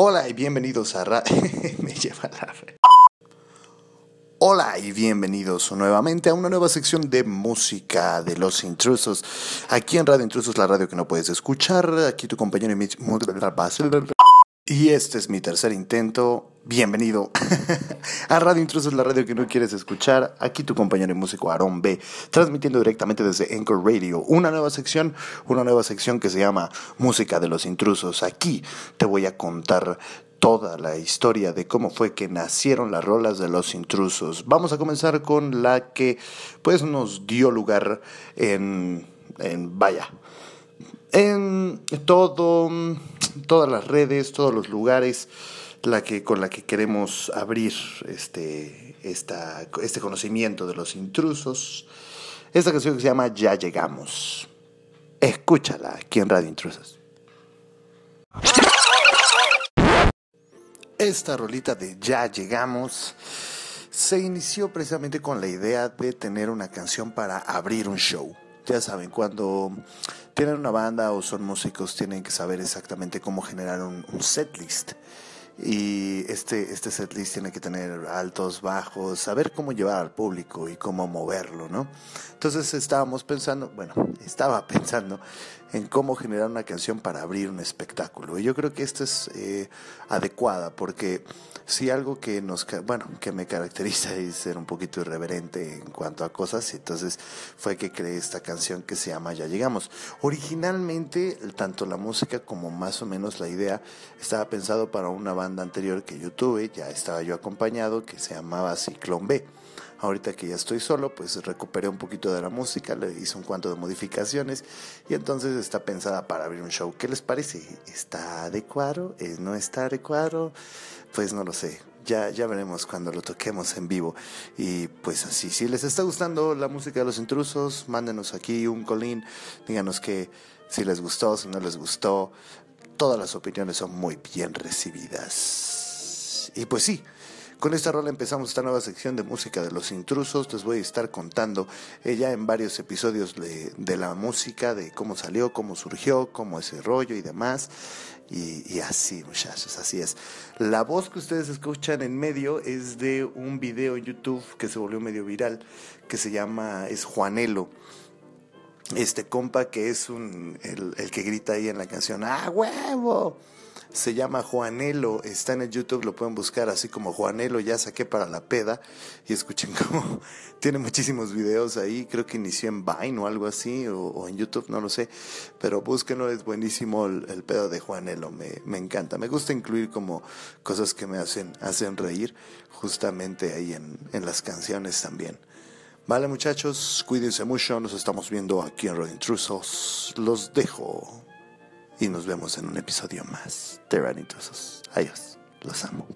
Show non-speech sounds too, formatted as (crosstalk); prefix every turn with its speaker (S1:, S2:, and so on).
S1: Hola y bienvenidos a Radio... (laughs) Me lleva la... Hola y bienvenidos nuevamente a una nueva sección de música de los intrusos. Aquí en Radio Intrusos, la radio que no puedes escuchar. Aquí tu compañero y Y este es mi tercer intento. Bienvenido (laughs) a Radio Intrusos, la radio que no quieres escuchar. Aquí tu compañero y músico Aaron B, transmitiendo directamente desde Anchor Radio. Una nueva sección, una nueva sección que se llama Música de los Intrusos. Aquí te voy a contar toda la historia de cómo fue que nacieron las rolas de los intrusos. Vamos a comenzar con la que pues nos dio lugar en, en vaya, en todo, todas las redes, todos los lugares la que, con la que queremos abrir este, esta, este conocimiento de los intrusos. Esta canción que se llama Ya Llegamos. Escúchala aquí en Radio Intrusos. Esta rolita de Ya llegamos se inició precisamente con la idea de tener una canción para abrir un show. Ya saben, cuando tienen una banda o son músicos tienen que saber exactamente cómo generar un, un set list y este, este setlist tiene que tener altos, bajos, saber cómo llevar al público y cómo moverlo, ¿no? Entonces estábamos pensando, bueno, (laughs) estaba pensando en cómo generar una canción para abrir un espectáculo. Y yo creo que esta es eh, adecuada porque si algo que nos, bueno, que me caracteriza es ser un poquito irreverente en cuanto a cosas, entonces fue que creé esta canción que se llama Ya Llegamos. Originalmente, tanto la música como más o menos la idea estaba pensado para una banda anterior que yo tuve, ya estaba yo acompañado, que se llamaba Ciclón B. Ahorita que ya estoy solo, pues recuperé un poquito de la música, le hice un cuanto de modificaciones y entonces está pensada para abrir un show. ¿Qué les parece? ¿Está adecuado? ¿No está adecuado? Pues no lo sé. Ya, ya veremos cuando lo toquemos en vivo. Y pues así, si les está gustando la música de los intrusos, mándenos aquí un colín, díganos que si les gustó, si no les gustó. Todas las opiniones son muy bien recibidas. Y pues sí, con esta rola empezamos esta nueva sección de música de los intrusos. Les voy a estar contando ella en varios episodios de, la música, de cómo salió, cómo surgió, cómo ese rollo y demás. Y, así, muchachos, así es. La voz que ustedes escuchan en medio es de un video en YouTube que se volvió medio viral, que se llama, es Juanelo. Este compa que es un, el, el que grita ahí en la canción, ¡ah, huevo! Se llama Juanelo, está en el YouTube, lo pueden buscar así como Juanelo, ya saqué para la peda y escuchen (laughs) cómo tiene muchísimos videos ahí, creo que inició en Vine o algo así, o, en YouTube, no lo sé, pero búsquenlo, es buenísimo el, pedo de Juanelo, me, me, encanta, me gusta incluir como cosas que me hacen, hacen reír justamente ahí en, en las canciones también. Vale muchachos, cuídense mucho, nos estamos viendo aquí en Radio Intrusos, los dejo y nos vemos en un episodio más de Ranitrosos. Adiós, los amo.